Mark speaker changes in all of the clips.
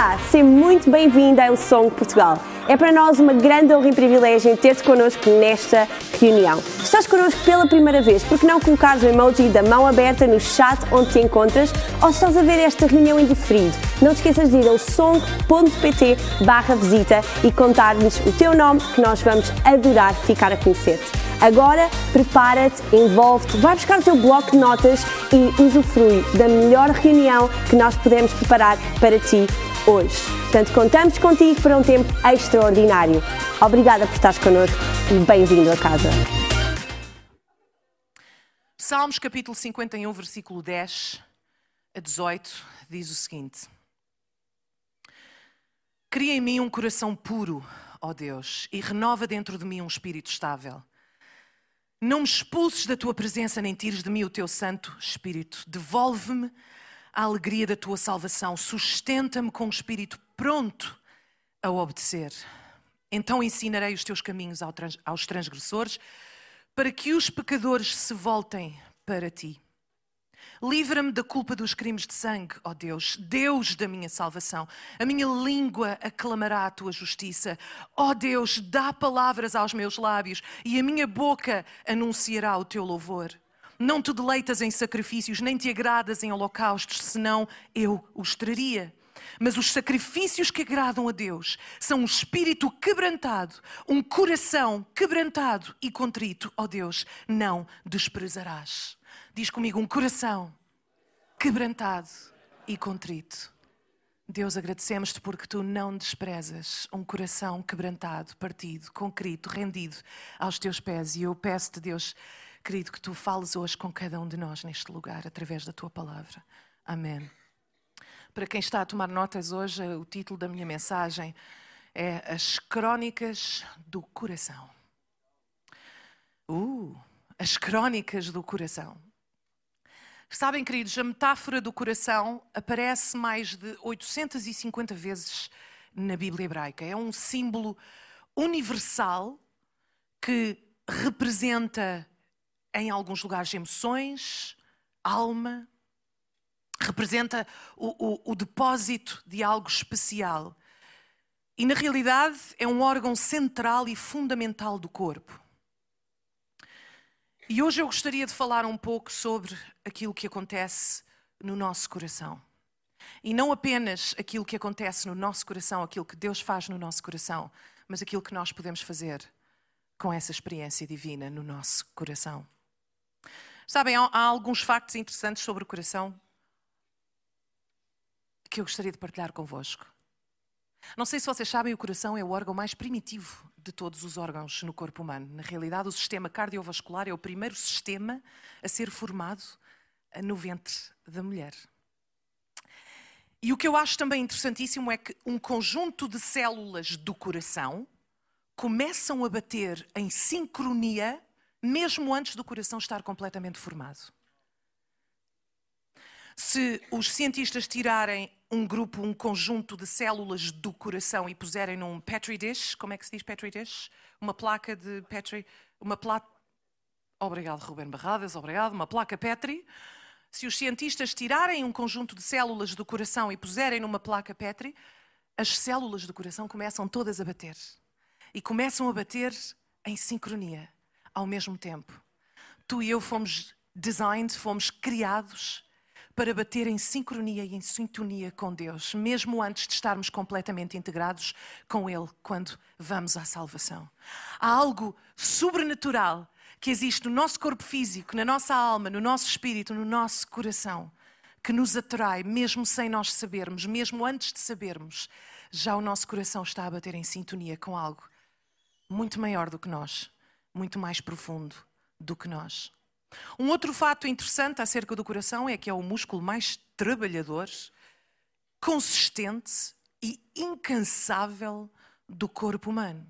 Speaker 1: Olá, seja muito bem-vindo ao Som Portugal. É para nós uma grande honra e privilégio ter-te connosco nesta reunião. Estás connosco pela primeira vez, porque não colocares o emoji da mão aberta no chat onde te encontras ou estás a ver esta reunião em diferido? Não te esqueças de ir ao som.pt barra visita e contar-nos o teu nome que nós vamos adorar ficar a conhecer-te. Agora, prepara-te, envolve-te, vai buscar o teu bloco de notas e usufrui da melhor reunião que nós podemos preparar para ti hoje. Portanto, contamos contigo para um tempo extraordinário. Obrigada por estares connosco e bem-vindo a casa.
Speaker 2: Salmos capítulo 51, versículo 10 a 18, diz o seguinte: Cria em mim um coração puro, ó Deus, e renova dentro de mim um espírito estável. Não me expulses da tua presença, nem tires de mim o teu Santo Espírito. Devolve-me a alegria da tua salvação. Sustenta-me com um espírito pronto a obedecer. Então ensinarei os teus caminhos aos transgressores, para que os pecadores se voltem para ti. Livra-me da culpa dos crimes de sangue, ó Deus, Deus da minha salvação. A minha língua aclamará a tua justiça. Ó Deus, dá palavras aos meus lábios e a minha boca anunciará o teu louvor. Não te deleitas em sacrifícios, nem te agradas em holocaustos, senão eu os traria. Mas os sacrifícios que agradam a Deus são um espírito quebrantado, um coração quebrantado e contrito. Ó Deus, não desprezarás. Diz comigo, um coração quebrantado e contrito. Deus, agradecemos-te porque tu não desprezas um coração quebrantado, partido, concrito, rendido aos teus pés. E eu peço-te, Deus, querido, que tu fales hoje com cada um de nós neste lugar, através da tua palavra. Amém. Para quem está a tomar notas hoje, o título da minha mensagem é As Crónicas do Coração. Uh, as Crónicas do Coração. Sabem, queridos, a metáfora do coração aparece mais de 850 vezes na Bíblia hebraica. É um símbolo universal que representa, em alguns lugares, emoções, alma, representa o, o, o depósito de algo especial. E, na realidade, é um órgão central e fundamental do corpo. E hoje eu gostaria de falar um pouco sobre aquilo que acontece no nosso coração. E não apenas aquilo que acontece no nosso coração, aquilo que Deus faz no nosso coração, mas aquilo que nós podemos fazer com essa experiência divina no nosso coração. Sabem, há, alguns factos interessantes sobre o coração que eu gostaria de partilhar convosco. Não sei se vocês sabem, o coração é o órgão mais primitivo de todos os órgãos no corpo humano. Na realidade, o sistema cardiovascular é o primeiro sistema a ser formado no ventre da mulher. E o que eu acho também interessantíssimo é que um conjunto de células do coração começam a bater em sincronia mesmo antes do coração estar completamente formado. Se os cientistas tirarem um grupo, um conjunto de células do coração e puserem num Petri dish, como é que se diz Petri dish? Uma placa de Petri, uma placa. Obrigado, Ruben Barradas, obrigado. Uma placa Petri. Se os cientistas tirarem um conjunto de células do coração e puserem numa placa Petri, as células do coração começam todas a bater. E começam a bater em sincronia, ao mesmo tempo. Tu e eu fomos designed, fomos criados para bater em sincronia e em sintonia com Deus, mesmo antes de estarmos completamente integrados com Ele quando vamos à salvação. Há algo sobrenatural que existe no nosso corpo físico, na nossa alma, no nosso espírito, no nosso coração, que nos atrai, mesmo sem nós sabermos, mesmo antes de sabermos, já o nosso coração está a bater em sintonia com algo muito maior do que nós, muito mais profundo do que nós. Um outro fato interessante acerca do coração é que é o músculo mais trabalhador, consistente e incansável do corpo humano.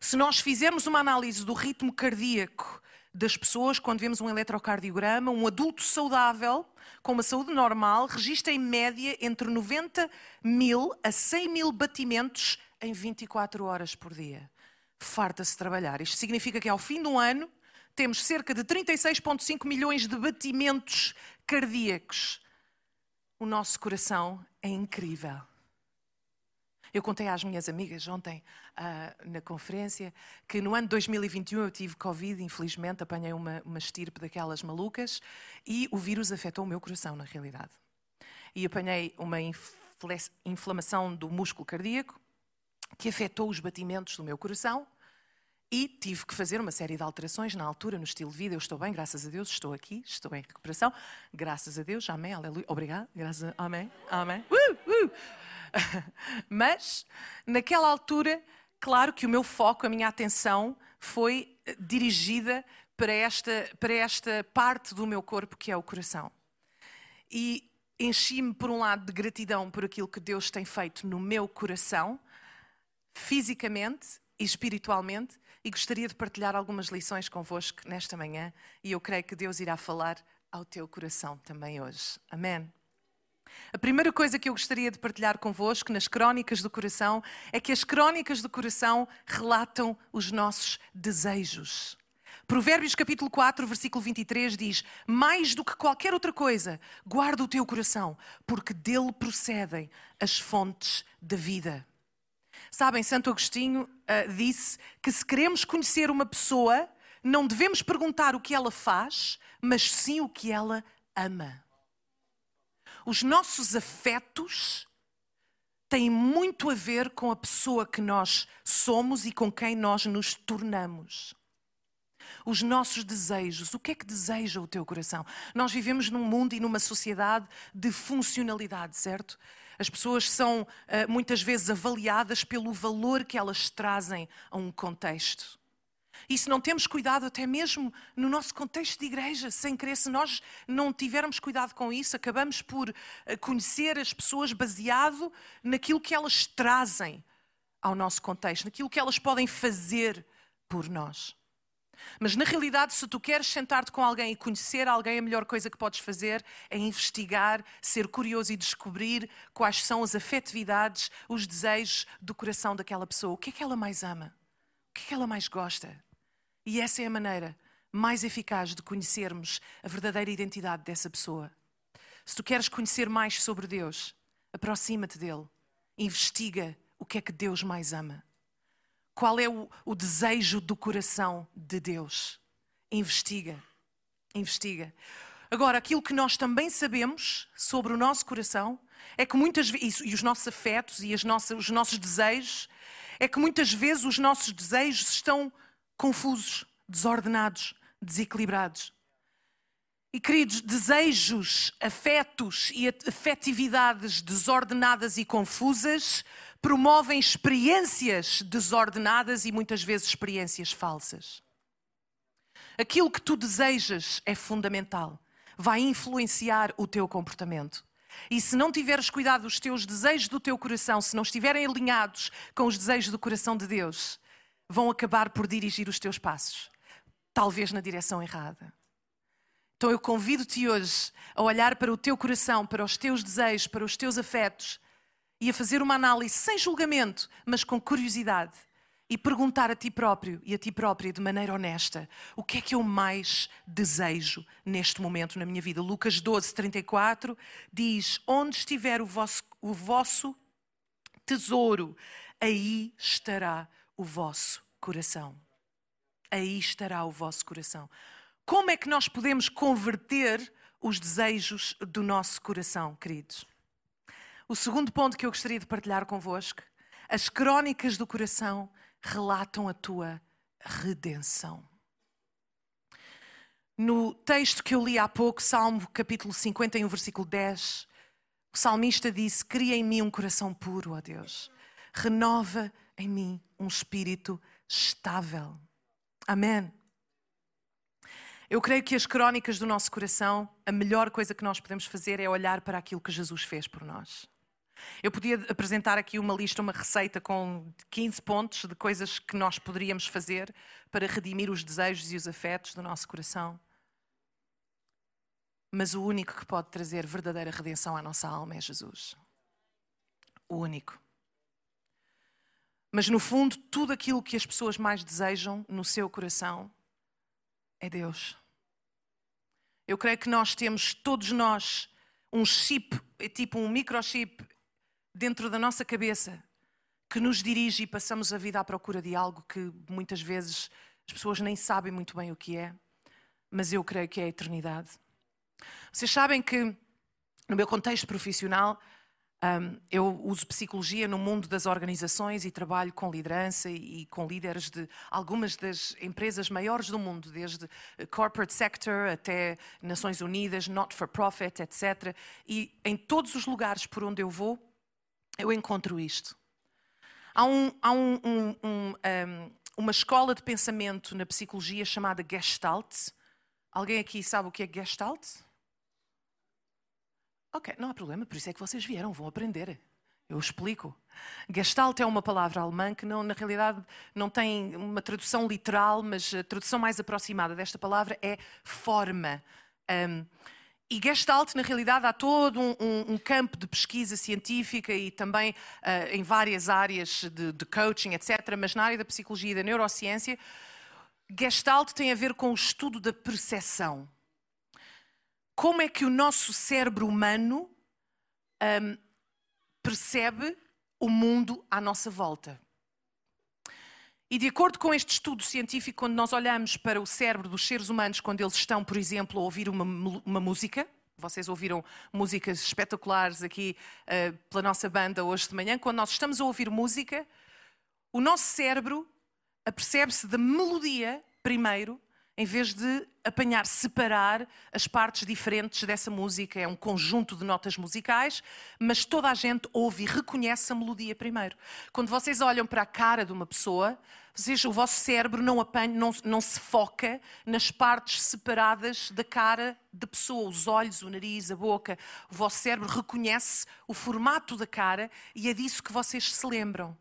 Speaker 2: Se nós fizermos uma análise do ritmo cardíaco das pessoas, quando vemos um eletrocardiograma, um adulto saudável, com uma saúde normal, registra em média entre 90 mil a 100 mil batimentos em 24 horas por dia. Farta-se trabalhar. Isto significa que ao fim do ano temos cerca de 36,5 milhões de batimentos cardíacos. O nosso coração é incrível. Eu contei às minhas amigas ontem uh, na conferência que no ano de 2021 eu tive Covid, infelizmente, apanhei uma, uma estirpe daquelas malucas e o vírus afetou o meu coração, na realidade. E apanhei uma inflamação do músculo cardíaco que afetou os batimentos do meu coração e tive que fazer uma série de alterações na altura, no estilo de vida. Eu estou bem, graças a Deus, estou aqui, estou em recuperação. Graças a Deus, amém, aleluia. Obrigado, graças a... amém, amém. Uh, uh. Mas, naquela altura, claro que o meu foco, a minha atenção foi eh, dirigida para esta, para esta parte do meu corpo que é o coração. E enchi-me, por um lado, de gratidão por aquilo que Deus tem feito no meu coração, fisicamente e espiritualmente, e gostaria de partilhar algumas lições convosco nesta manhã, e eu creio que Deus irá falar ao teu coração também hoje. Amém. A primeira coisa que eu gostaria de partilhar convosco nas crónicas do coração é que as crónicas do coração relatam os nossos desejos. Provérbios capítulo 4, versículo 23 diz: Mais do que qualquer outra coisa, guarda o teu coração, porque dele procedem as fontes da vida. Sabem, Santo Agostinho uh, disse que se queremos conhecer uma pessoa, não devemos perguntar o que ela faz, mas sim o que ela ama. Os nossos afetos têm muito a ver com a pessoa que nós somos e com quem nós nos tornamos os nossos desejos. O que é que deseja o teu coração? Nós vivemos num mundo e numa sociedade de funcionalidade, certo? As pessoas são eh, muitas vezes avaliadas pelo valor que elas trazem a um contexto. E se não temos cuidado, até mesmo no nosso contexto de igreja, sem querer, se nós não tivermos cuidado com isso, acabamos por eh, conhecer as pessoas baseado naquilo que elas trazem ao nosso contexto, naquilo que elas podem fazer por nós. Mas na realidade, se tu queres sentar-te com alguém e conhecer alguém, a melhor coisa que podes fazer é investigar, ser curioso e descobrir quais são as afetividades, os desejos do coração daquela pessoa. O que é que ela mais ama? O que é que ela mais gosta? E essa é a maneira mais eficaz de conhecermos a verdadeira identidade dessa pessoa. Se tu queres conhecer mais sobre Deus, aproxima-te dele, investiga o que é que Deus mais ama. Qual é o, o desejo do coração de Deus? Investiga. Investiga. Agora, aquilo que nós também sabemos sobre o nosso coração é que muitas vezes, e os nossos afetos e as nossas, os nossos desejos, é que muitas vezes os nossos desejos estão confusos, desordenados, desequilibrados. E queridos, desejos, afetos e afetividades desordenadas e confusas promovem experiências desordenadas e muitas vezes experiências falsas. Aquilo que tu desejas é fundamental, vai influenciar o teu comportamento. E se não tiveres cuidado dos teus desejos do teu coração, se não estiverem alinhados com os desejos do coração de Deus, vão acabar por dirigir os teus passos, talvez na direção errada. Então eu convido-te hoje a olhar para o teu coração, para os teus desejos, para os teus afetos e a fazer uma análise sem julgamento, mas com curiosidade e perguntar a ti próprio e a ti própria de maneira honesta o que é que eu mais desejo neste momento na minha vida. Lucas 12, 34 diz: Onde estiver o vosso, o vosso tesouro, aí estará o vosso coração. Aí estará o vosso coração. Como é que nós podemos converter os desejos do nosso coração, queridos? O segundo ponto que eu gostaria de partilhar convosco: as crónicas do coração relatam a tua redenção. No texto que eu li há pouco, Salmo capítulo 51, versículo 10, o salmista disse: Cria em mim um coração puro, ó Deus. Renova em mim um espírito estável. Amém. Eu creio que as crónicas do nosso coração, a melhor coisa que nós podemos fazer é olhar para aquilo que Jesus fez por nós. Eu podia apresentar aqui uma lista, uma receita com 15 pontos de coisas que nós poderíamos fazer para redimir os desejos e os afetos do nosso coração. Mas o único que pode trazer verdadeira redenção à nossa alma é Jesus. O único. Mas no fundo, tudo aquilo que as pessoas mais desejam no seu coração é Deus. Eu creio que nós temos, todos nós, um chip, tipo um microchip dentro da nossa cabeça que nos dirige e passamos a vida à procura de algo que muitas vezes as pessoas nem sabem muito bem o que é, mas eu creio que é a eternidade. Vocês sabem que, no meu contexto profissional, um, eu uso psicologia no mundo das organizações e trabalho com liderança e, com líderes de algumas das empresas maiores do mundo, desde corporate sector até Nações Unidas, not-for-profit, etc. E em todos os lugares por onde eu vou, eu encontro isto. Há, um, há um, um, uma escola de pensamento na psicologia chamada Gestalt. Alguém aqui sabe o que é Gestalt? Ok, não há problema, por isso é que vocês vieram, vão aprender. Eu explico. Gestalt é uma palavra alemã que não, na realidade não tem uma tradução literal, mas a tradução mais aproximada desta palavra é forma. Um, e Gestalt, na realidade, há todo um, um, um campo de pesquisa científica e também uh, em várias áreas de, de, coaching, etc. Mas na área da psicologia e da neurociência, Gestalt tem a ver com o estudo da percepção como é que o nosso cérebro humano um, percebe o mundo à nossa volta. E de acordo com este estudo científico, quando nós olhamos para o cérebro dos seres humanos, quando eles estão, por exemplo, a ouvir uma, uma música, vocês ouviram músicas espetaculares aqui uh, pela nossa banda hoje de manhã, quando nós estamos a ouvir música, o nosso cérebro apercebe-se da melodia primeiro em vez de apanhar, separar as partes diferentes dessa música. É um conjunto de notas musicais, mas toda a gente ouve e reconhece a melodia primeiro. Quando vocês olham para a cara de uma pessoa, vocês, o vosso cérebro não, apanha, não, não se foca nas partes separadas da cara da pessoa, os olhos, o nariz, a boca. O vosso cérebro reconhece o formato da cara e é disso que vocês se lembram.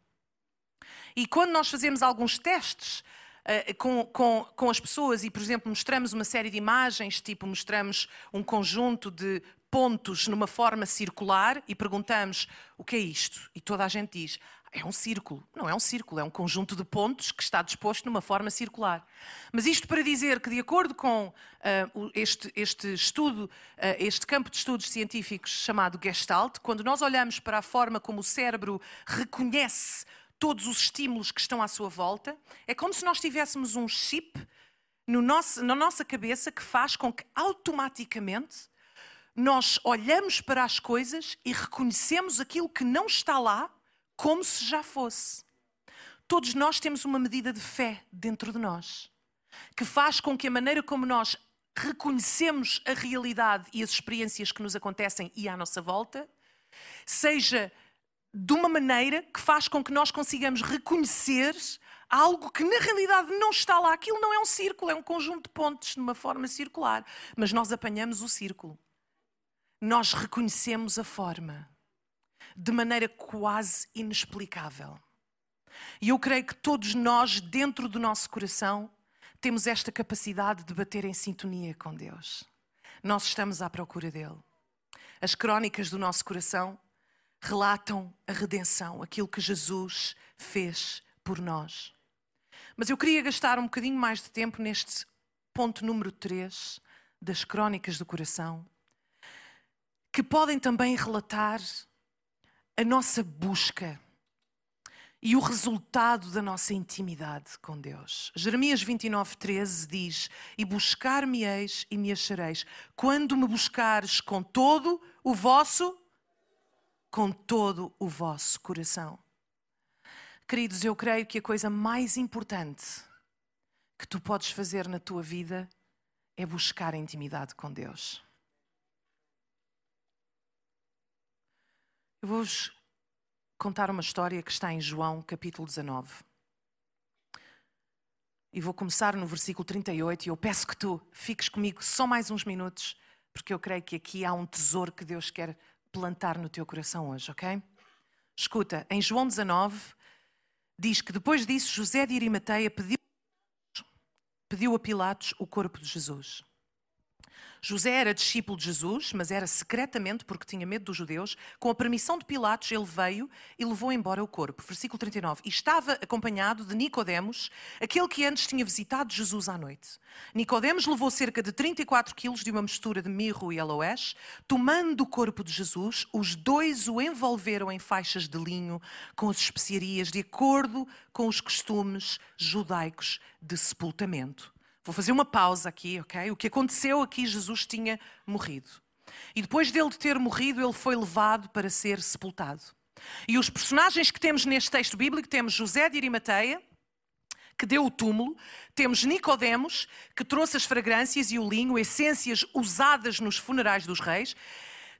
Speaker 2: E quando nós fazemos alguns testes, uh, com, com, com as pessoas e, por exemplo, mostramos uma série de imagens, tipo mostramos um conjunto de pontos numa forma circular e perguntamos o que é isto? E toda a gente diz, é um círculo. Não é um círculo, é um conjunto de pontos que está disposto numa forma circular. Mas isto para dizer que, de acordo com uh, este, este, estudo, uh, este campo de estudos científicos chamado Gestalt, quando nós olhamos para a forma como o cérebro reconhece todos os estímulos que estão à sua volta. É como se nós tivéssemos um chip no nosso, na nossa cabeça que faz com que automaticamente nós olhamos para as coisas e reconhecemos aquilo que não está lá como se já fosse. Todos nós temos uma medida de fé dentro de nós que faz com que a maneira como nós reconhecemos a realidade e as experiências que nos acontecem e à nossa volta seja de uma maneira que faz com que nós consigamos reconhecer algo que na realidade não está lá. Aquilo não é um círculo, é um conjunto de pontos numa forma circular. Mas nós apanhamos o círculo. Nós reconhecemos a forma de maneira quase inexplicável. E eu creio que todos nós, dentro do nosso coração, temos esta capacidade de bater em sintonia com Deus. Nós estamos à procura dele. As crónicas do nosso coração relatam a redenção, aquilo que Jesus fez por nós. Mas eu queria gastar um bocadinho mais de tempo neste ponto número 3 das crónicas do coração, que podem também relatar a nossa busca e o resultado da nossa intimidade com Deus. Jeremias 29, 13 diz: E buscar-me-eis e me achareis, quando me buscares com todo o vosso com todo o vosso coração. Queridos, eu creio que a coisa mais importante que tu podes fazer na tua vida é buscar a intimidade com Deus. Eu vou-vos contar uma história que está em João, capítulo 19. E vou começar no versículo 38 e eu peço que tu fiques comigo só mais uns minutos, porque eu creio que aqui há um tesouro que Deus quer plantar no teu coração hoje, ok? Escuta, em João 19, diz que depois disso José de Arimateia pediu, pediu a Pilatos o corpo de Jesus. José era discípulo de Jesus, mas era secretamente, porque tinha medo dos judeus. Com a permissão de Pilatos, ele veio e levou embora o corpo. Versículo 39. E estava acompanhado de Nicodemos, aquele que antes tinha visitado Jesus à noite. Nicodemos levou cerca de 34 quilos de uma mistura de mirro e aloés. Tomando o corpo de Jesus, os dois o envolveram em faixas de linho com as especiarias, de acordo com os costumes judaicos de sepultamento. Vou fazer uma pausa aqui, ok? O que aconteceu aqui, Jesus tinha morrido. E depois dele ter morrido, ele foi levado para ser sepultado. E os personagens que temos neste texto bíblico, temos José de Arimateia, que deu o túmulo, temos Nicodemos, que trouxe as fragrâncias e o linho, essências usadas nos funerais dos reis,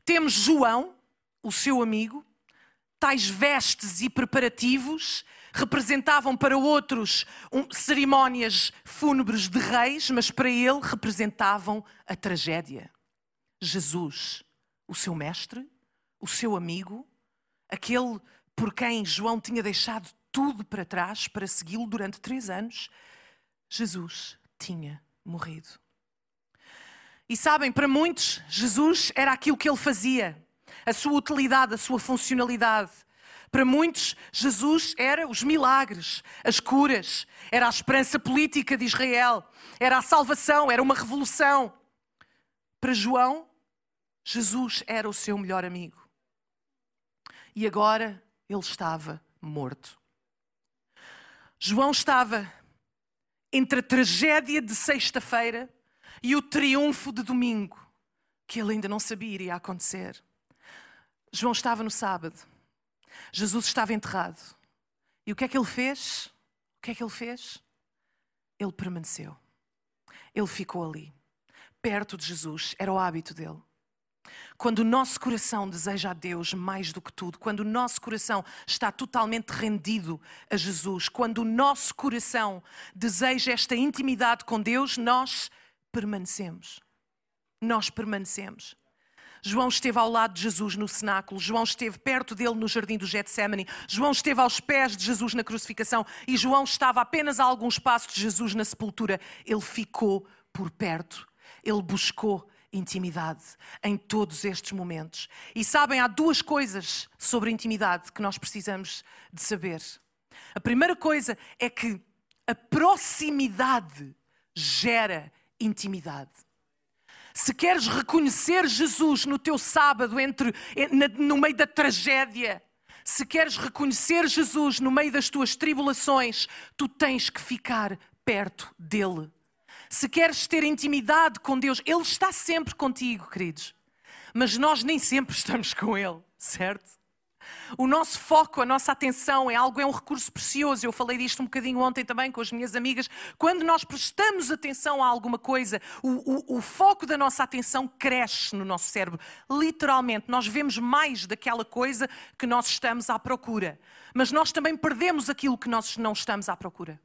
Speaker 2: temos João, o seu amigo, tais vestes e preparativos representavam para outros um, cerimónias fúnebres de reis, mas para ele representavam a tragédia. Jesus, o seu mestre, o seu amigo, aquele por quem João tinha deixado tudo para trás para segui-lo durante três anos, Jesus tinha morrido. E sabem, para muitos, Jesus era aquilo que ele fazia, a sua utilidade, a sua funcionalidade. Para muitos, Jesus era os milagres, as curas, era a esperança política de Israel, era a salvação, era uma revolução. Para João, Jesus era o seu melhor amigo. E agora ele estava morto. João estava entre a tragédia de sexta-feira e o triunfo de domingo, que ele ainda não sabia iria acontecer. João estava no sábado Jesus estava enterrado. E o que é que ele fez? O que é que ele fez? Ele permaneceu. Ele ficou ali, perto de Jesus, era o hábito dele. Quando o nosso coração deseja a Deus mais do que tudo, quando o nosso coração está totalmente rendido a Jesus, quando o nosso coração deseja esta intimidade com Deus, nós permanecemos. Nós permanecemos. João esteve ao lado de Jesus no cenáculo, João esteve perto dele no jardim do Getsemane, João esteve aos pés de Jesus na crucificação e João estava apenas a alguns passos de Jesus na sepultura. Ele ficou por perto, ele buscou intimidade em todos estes momentos. E sabem, há duas coisas sobre intimidade que nós precisamos de saber. A primeira coisa é que a proximidade gera intimidade. Se queres reconhecer Jesus no teu sábado, entre, no meio da tragédia, se queres reconhecer Jesus no meio das tuas tribulações, tu tens que ficar perto dele. Se queres ter intimidade com Deus, Ele está sempre contigo, queridos. Mas nós nem sempre estamos com Ele, certo? O nosso foco, a nossa atenção é algo, é um recurso precioso. Eu falei disto um bocadinho ontem também com as minhas amigas. Quando nós prestamos atenção a alguma coisa, o, o, o foco da nossa atenção cresce no nosso cérebro. Literalmente, nós vemos mais daquela coisa que nós estamos à procura. Mas nós também perdemos aquilo que nós não estamos à procura.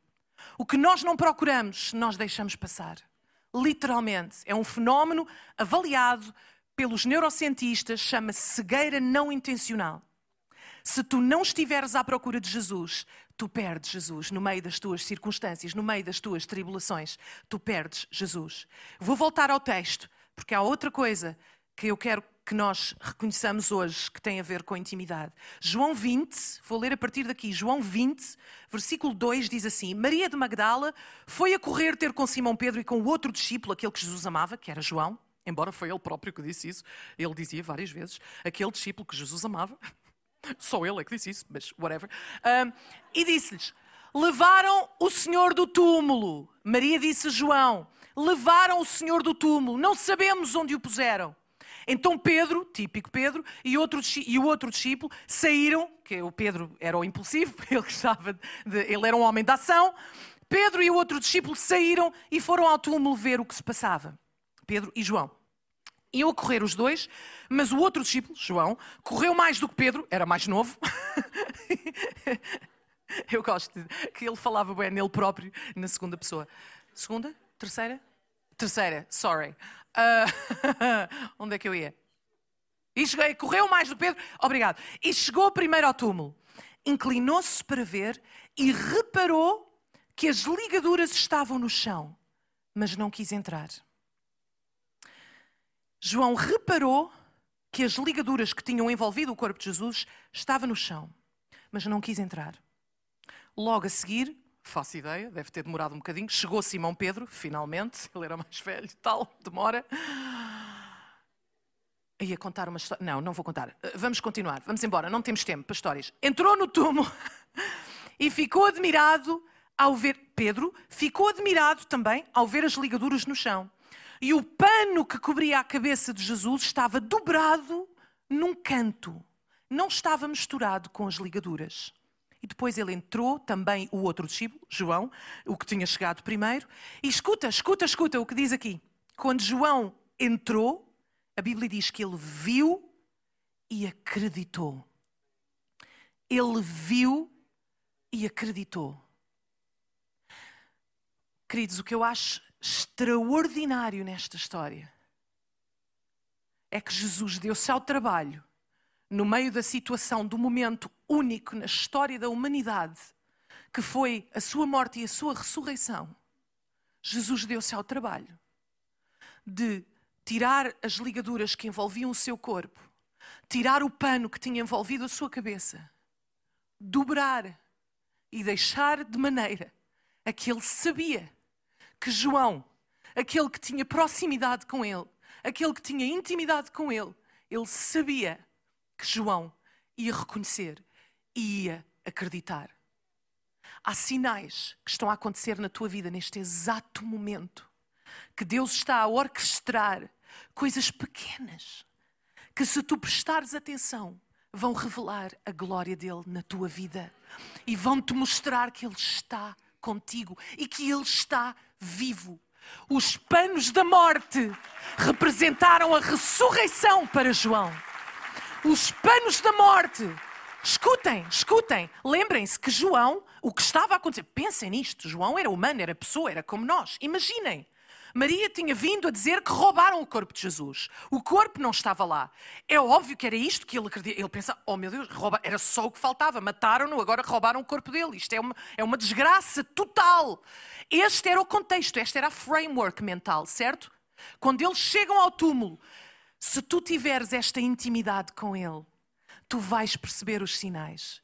Speaker 2: O que nós não procuramos, nós deixamos passar. Literalmente. É um fenómeno avaliado pelos neurocientistas, chama-se cegueira não intencional. Se tu não estiveres à procura de Jesus, tu perdes Jesus no meio das tuas circunstâncias, no meio das tuas tribulações. Tu perdes Jesus. Vou voltar ao texto, porque há outra coisa que eu quero que nós reconheçamos hoje que tem a ver com intimidade. João 20, vou ler a partir daqui. João 20, versículo 2 diz assim: Maria de Magdala foi a correr ter com Simão Pedro e com o outro discípulo, aquele que Jesus amava, que era João. Embora foi ele próprio que disse isso, ele dizia várias vezes, aquele discípulo que Jesus amava. Só ele é que disse isso, mas whatever. Um, e disse-lhes: Levaram o Senhor do túmulo. Maria disse a João: Levaram o Senhor do túmulo. Não sabemos onde o puseram. Então Pedro, típico Pedro, e, outro, e o outro discípulo saíram, que o Pedro era o impulsivo, ele, estava de, ele era um homem de ação. Pedro e o outro discípulo saíram e foram ao túmulo ver o que se passava. Pedro e João. Iam correr os dois, mas o outro discípulo, João, correu mais do que Pedro, era mais novo. Eu gosto de, que ele falava bem nele próprio, na segunda pessoa. Segunda? Terceira? Terceira, sorry. Uh, onde é que eu ia? E cheguei, correu mais do que Pedro, obrigado. E chegou primeiro ao túmulo. Inclinou-se para ver e reparou que as ligaduras estavam no chão, mas não quis entrar. João reparou que as ligaduras que tinham envolvido o corpo de Jesus estavam no chão, mas não quis entrar. Logo a seguir, faço ideia, deve ter demorado um bocadinho, chegou Simão Pedro, finalmente, ele era mais velho tal, demora. Ia contar uma história. Não, não vou contar. Vamos continuar, vamos embora, não temos tempo para histórias. Entrou no túmulo e ficou admirado ao ver. Pedro ficou admirado também ao ver as ligaduras no chão. E o pano que cobria a cabeça de Jesus estava dobrado num canto, não estava misturado com as ligaduras. E depois ele entrou, também o outro discípulo, João, o que tinha chegado primeiro, e escuta, escuta, escuta o que diz aqui. Quando João entrou, a Bíblia diz que ele viu e acreditou. Ele viu e acreditou. Queridos, o que eu acho extraordinário nesta história é que Jesus deu-se ao trabalho, no meio da situação, do momento único na história da humanidade, que foi a sua morte e a sua ressurreição. Jesus deu-se ao trabalho de tirar as ligaduras que envolviam o seu corpo, tirar o pano que tinha envolvido a sua cabeça, dobrar e deixar de maneira a que ele sabia que João, aquele que tinha proximidade com ele, aquele que tinha intimidade com ele, ele sabia que João ia reconhecer e ia acreditar. Há sinais que estão a acontecer na tua vida neste exato momento, que Deus está a orquestrar coisas pequenas, que se tu prestares atenção, vão revelar a glória dele na tua vida e vão te mostrar que ele está contigo e que ele está vivo. Os panos da morte representaram a ressurreição para João. Os panos da morte. Escutem, escutem. Lembrem-se que João, o que estava a acontecer, pensem nisto: João era humano, era pessoa, era como nós. Imaginem. Maria tinha vindo a dizer que roubaram o corpo de Jesus. O corpo não estava lá. É óbvio que era isto que ele acredita. Ele pensa: oh meu Deus, rouba... era só o que faltava. Mataram-no, agora roubaram o corpo dele. Isto é uma, é uma desgraça total. Este era o contexto, esta era a framework mental, certo? Quando eles chegam ao túmulo, se tu tiveres esta intimidade com Ele, tu vais perceber os sinais.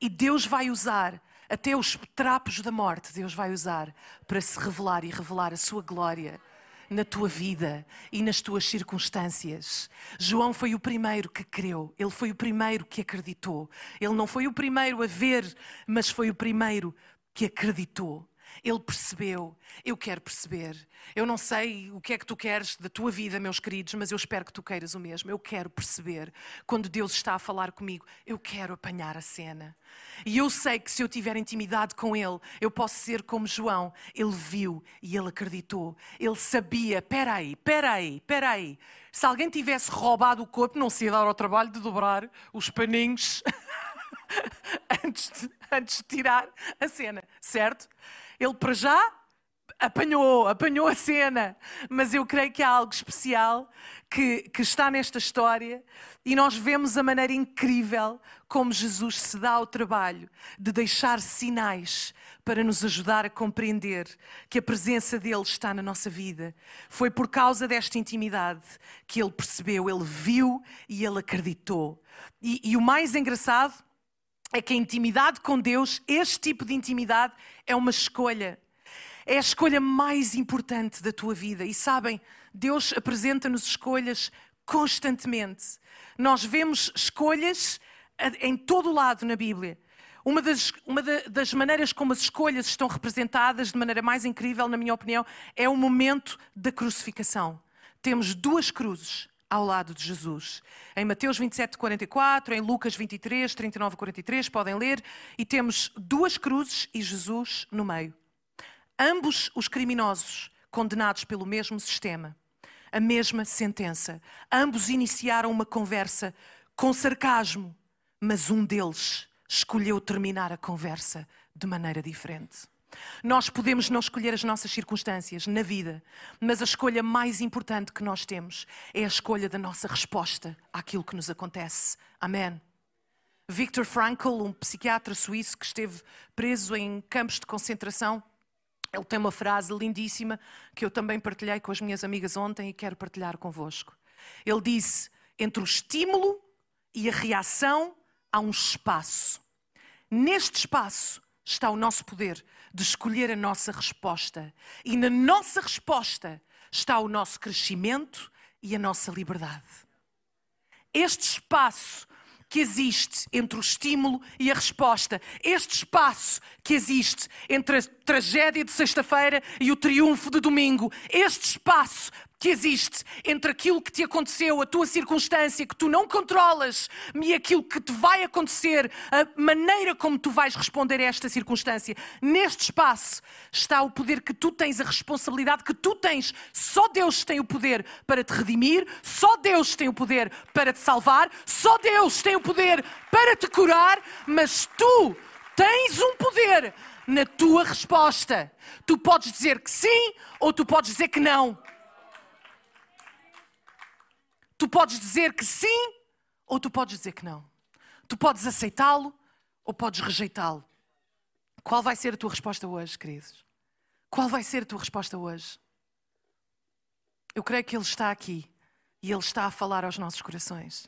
Speaker 2: E Deus vai usar até os trapos da morte, Deus vai usar para se revelar e revelar a sua glória na tua vida e nas tuas circunstâncias. João foi o primeiro que creu, ele foi o primeiro que acreditou. Ele não foi o primeiro a ver, mas foi o primeiro que acreditou. Ele percebeu, eu quero perceber. Eu não sei o que é que tu queres da tua vida, meus queridos, mas eu espero que tu queiras o mesmo. Eu quero perceber. Quando Deus está a falar comigo, eu quero apanhar a cena. E eu sei que se eu tiver intimidade com Ele, eu posso ser como João. Ele viu e ele acreditou. Ele sabia: espera aí, espera aí, espera aí. Se alguém tivesse roubado o corpo, não se ia dar ao trabalho de dobrar os paninhos antes, de, antes de tirar a cena, certo? Ele, para já, apanhou, apanhou a cena. Mas eu creio que há algo especial que, que está nesta história e nós vemos a maneira incrível como Jesus se dá ao trabalho de deixar sinais para nos ajudar a compreender que a presença dele está na nossa vida. Foi por causa desta intimidade que ele percebeu, ele viu e ele acreditou. E, e o mais engraçado é que a intimidade com Deus, este tipo de intimidade, é uma escolha. É a escolha mais importante da tua vida. E sabem, Deus apresenta-nos escolhas constantemente. Nós vemos escolhas em todo o lado na Bíblia. Uma das, uma das maneiras como as escolhas estão representadas de maneira mais incrível, na minha opinião, é o momento da crucificação. Temos duas cruzes ao lado de Jesus. Em Mateus 27, 44, em Lucas 23, 39 43, podem ler, e temos duas cruzes e Jesus no meio. Ambos os criminosos condenados pelo mesmo sistema, a mesma sentença. Ambos iniciaram uma conversa com sarcasmo, mas um deles escolheu terminar a conversa de maneira diferente. Nós podemos não escolher as nossas circunstâncias na vida, mas a escolha mais importante que nós temos é a escolha da nossa resposta àquilo que nos acontece. Amém. Viktor Frankl, um psiquiatra suíço que esteve preso em campos de concentração, ele tem uma frase lindíssima que eu também partilhei com as minhas amigas ontem e quero partilhar convosco. Ele disse: entre o estímulo e a reação há um espaço. Neste espaço está o nosso poder de escolher a nossa resposta. E na nossa resposta está o nosso crescimento e a nossa liberdade. Este espaço que existe entre o estímulo e a resposta, este espaço que existe entre a tragédia de sexta-feira e o triunfo de domingo, este espaço que existe entre aquilo que te aconteceu, a tua circunstância que tu não controlas e aquilo que te vai acontecer, a maneira como tu vais responder a esta circunstância. Neste espaço está o poder que tu tens, a responsabilidade que tu tens. Só Deus tem o poder para te redimir, só Deus tem o poder para te salvar, só Deus tem o poder para te curar, mas tu tens um poder na tua resposta. Tu podes dizer que sim ou tu podes dizer que não. Tu podes dizer que sim ou tu podes dizer que não. Tu podes aceitá-lo ou podes rejeitá-lo. Qual vai ser a tua resposta hoje, queridos? Qual vai ser a tua resposta hoje? Eu creio que Ele está aqui e Ele está a falar aos nossos corações.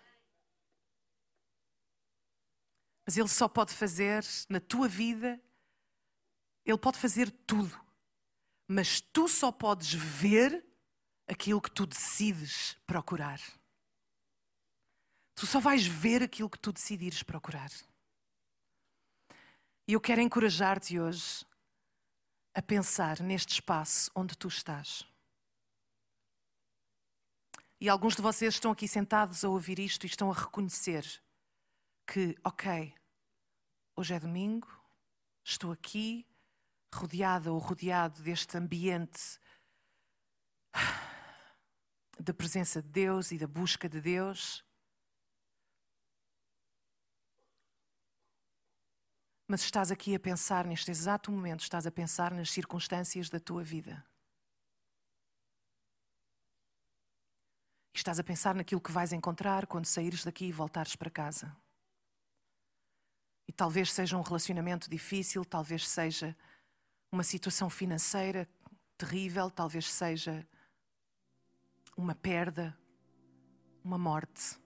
Speaker 2: Mas Ele só pode fazer na tua vida, Ele pode fazer tudo. Mas tu só podes ver aquilo que tu decides procurar. Tu só vais ver aquilo que tu decidires procurar. E eu quero encorajar-te hoje a pensar neste espaço onde tu estás. E alguns de vocês estão aqui sentados a ouvir isto e estão a reconhecer que, ok, hoje é domingo, estou aqui, rodeada ou rodeado deste ambiente da presença de Deus e da busca de Deus. Mas estás aqui a pensar, neste exato momento, estás a pensar nas circunstâncias da tua vida. Estás a pensar naquilo que vais encontrar quando saíres daqui e voltares para casa. E talvez seja um relacionamento difícil, talvez seja uma situação financeira terrível, talvez seja uma perda, uma morte,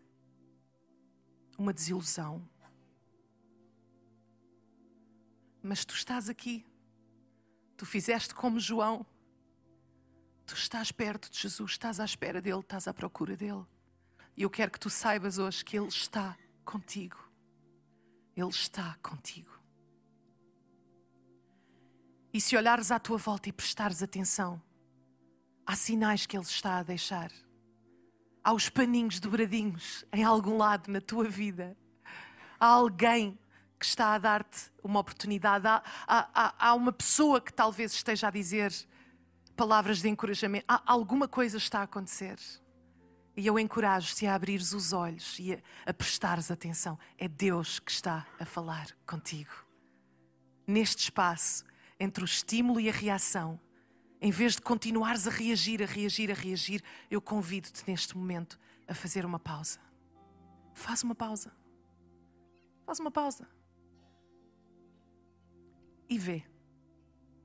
Speaker 2: uma desilusão. Mas tu estás aqui. Tu fizeste como João. Tu estás perto de Jesus, estás à espera dele, estás à procura dele. E eu quero que tu saibas hoje que ele está contigo. Ele está contigo. E se olhares à tua volta e prestares atenção, há sinais que Ele está a deixar. Há os paninhos dobradinhos em algum lado na tua vida. Há alguém que está a dar-te uma oportunidade. Há, há, há, uma pessoa que talvez esteja a dizer palavras de encorajamento. Há, alguma coisa está a acontecer. E eu encorajo-te a abrires os olhos e a, a prestares atenção. É Deus que está a falar contigo. Neste espaço, entre o estímulo e a reação, em vez de continuares a reagir, a reagir, a reagir, eu convido-te neste momento a fazer uma pausa. Faz uma pausa. Faz uma pausa e vê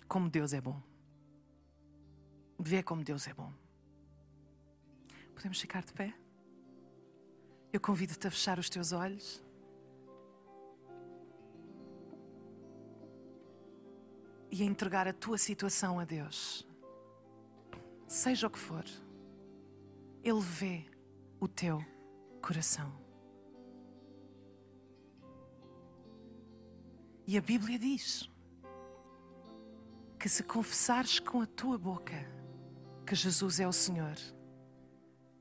Speaker 2: como Deus é bom. Vê como Deus é bom. Podemos ficar de pé? Eu convido-te a fechar os teus olhos. E a entregar a tua situação a Deus. Seja o que for, Ele vê o teu coração. E a Bíblia diz: que se confessares com a tua boca que Jesus é o Senhor,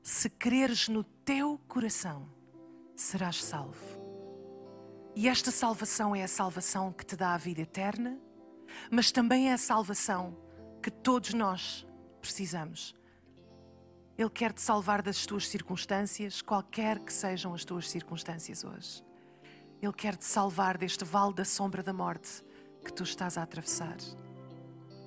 Speaker 2: se creres no teu coração, serás salvo. E esta salvação é a salvação que te dá a vida eterna, mas também é a salvação que todos nós precisamos. Ele quer te salvar das tuas circunstâncias, qualquer que sejam as tuas circunstâncias hoje. Ele quer te salvar deste vale da sombra da morte que tu estás a atravessar.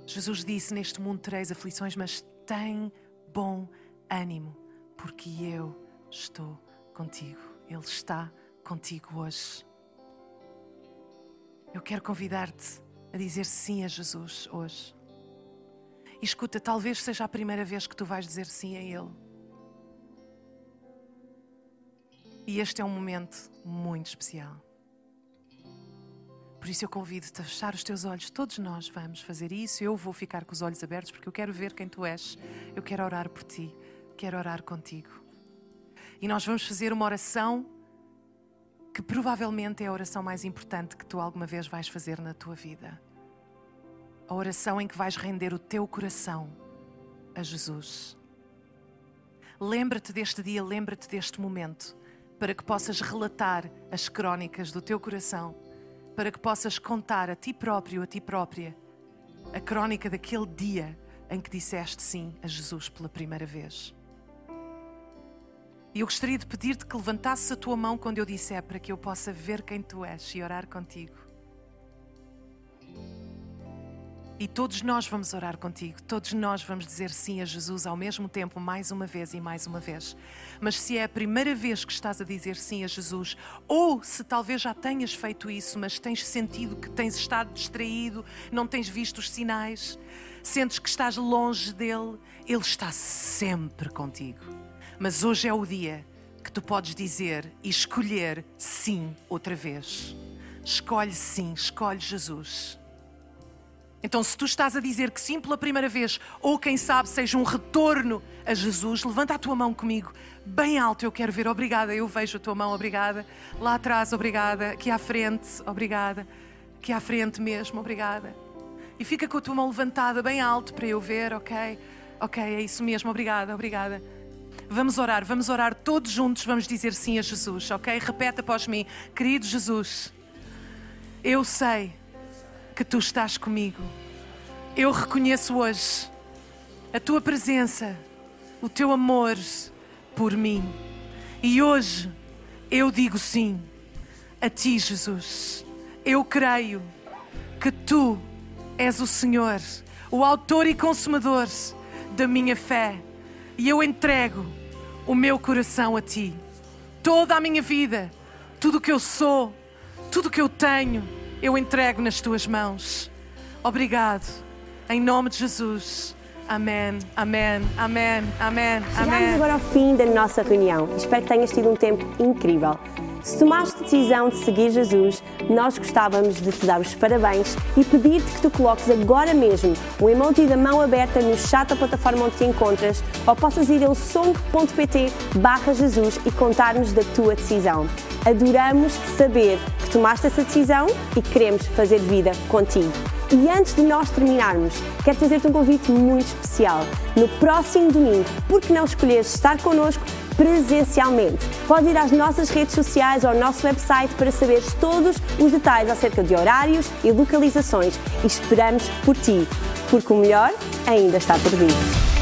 Speaker 2: Jesus disse: Neste mundo tereis aflições, mas tem bom ânimo, porque eu estou contigo. Ele está contigo hoje. Eu quero convidar-te a dizer sim a Jesus hoje. E escuta, talvez seja a primeira vez que tu vais dizer sim a Ele. E este é um momento muito especial. Por isso eu convido-te a fechar os teus olhos. Todos nós vamos fazer isso. Eu vou ficar com os olhos abertos porque eu quero ver quem tu és. Eu quero orar por ti. Quero orar contigo. E nós vamos fazer uma oração que provavelmente é a oração mais importante que tu alguma vez vais fazer na tua vida. A oração em que vais render o teu coração a Jesus. Lembra-te deste dia, lembra-te deste momento para que possas relatar as crónicas do teu coração, para que possas contar a ti próprio, a ti própria, a crónica daquele dia em que disseste sim a Jesus pela primeira vez. E eu gostaria de pedir-te que levantasses a tua mão quando eu disser para que eu possa ver quem tu és e orar contigo. E todos nós vamos orar contigo, todos nós vamos dizer sim a Jesus ao mesmo tempo, mais uma vez e mais uma vez. Mas se é a primeira vez que estás a dizer sim a Jesus, ou se talvez já tenhas feito isso, mas tens sentido que tens estado distraído, não tens visto os sinais, sentes que estás longe dele, ele está sempre contigo. Mas hoje é o dia que tu podes dizer e escolher sim outra vez. Escolhe sim, escolhe Jesus. Então, se tu estás a dizer que sim pela primeira vez, ou quem sabe seja um retorno a Jesus, levanta a tua mão comigo, bem alto, eu quero ver, obrigada, eu vejo a tua mão, obrigada. Lá atrás, obrigada. Aqui à frente, obrigada. Aqui à frente mesmo, obrigada. E fica com a tua mão levantada bem alto para eu ver, ok? Ok, é isso mesmo, obrigada, obrigada. Vamos orar, vamos orar todos juntos, vamos dizer sim a Jesus, ok? Repete após mim, querido Jesus, eu sei que tu estás comigo. Eu reconheço hoje a tua presença, o teu amor por mim. E hoje eu digo sim a ti, Jesus. Eu creio que tu és o Senhor, o autor e consumador da minha fé. E eu entrego o meu coração a ti. Toda a minha vida, tudo o que eu sou, tudo o que eu tenho eu entrego nas tuas mãos. Obrigado. Em nome de Jesus. Amém, amém, amém, amém,
Speaker 1: Chegamos agora ao fim da nossa reunião. Espero que tenhas tido um tempo incrível. Se tomaste a decisão de seguir Jesus, nós gostávamos de te dar os parabéns e pedir-te que tu coloques agora mesmo o emoji da mão aberta no chat da plataforma onde te encontras ou possas ir ao song.pt barra Jesus e contar-nos da tua decisão. Adoramos saber que tomaste essa decisão e queremos fazer vida contigo. E antes de nós terminarmos, quero fazer-te um convite muito especial. No próximo domingo, por que não escolheres estar connosco presencialmente? Pode ir às nossas redes sociais ou ao nosso website para saberes todos os detalhes acerca de horários e localizações e esperamos por ti, porque o melhor ainda está por vir.